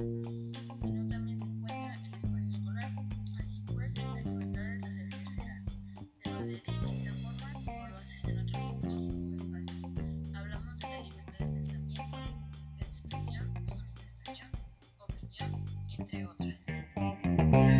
sino también se encuentra el espacio escolar. Así pues, estas libertades las ejercerás, pero de distinta forma como lo haces en otros grupos o espacios. Hablamos de la libertad de pensamiento, de expresión, manifestación, opinión, entre otras.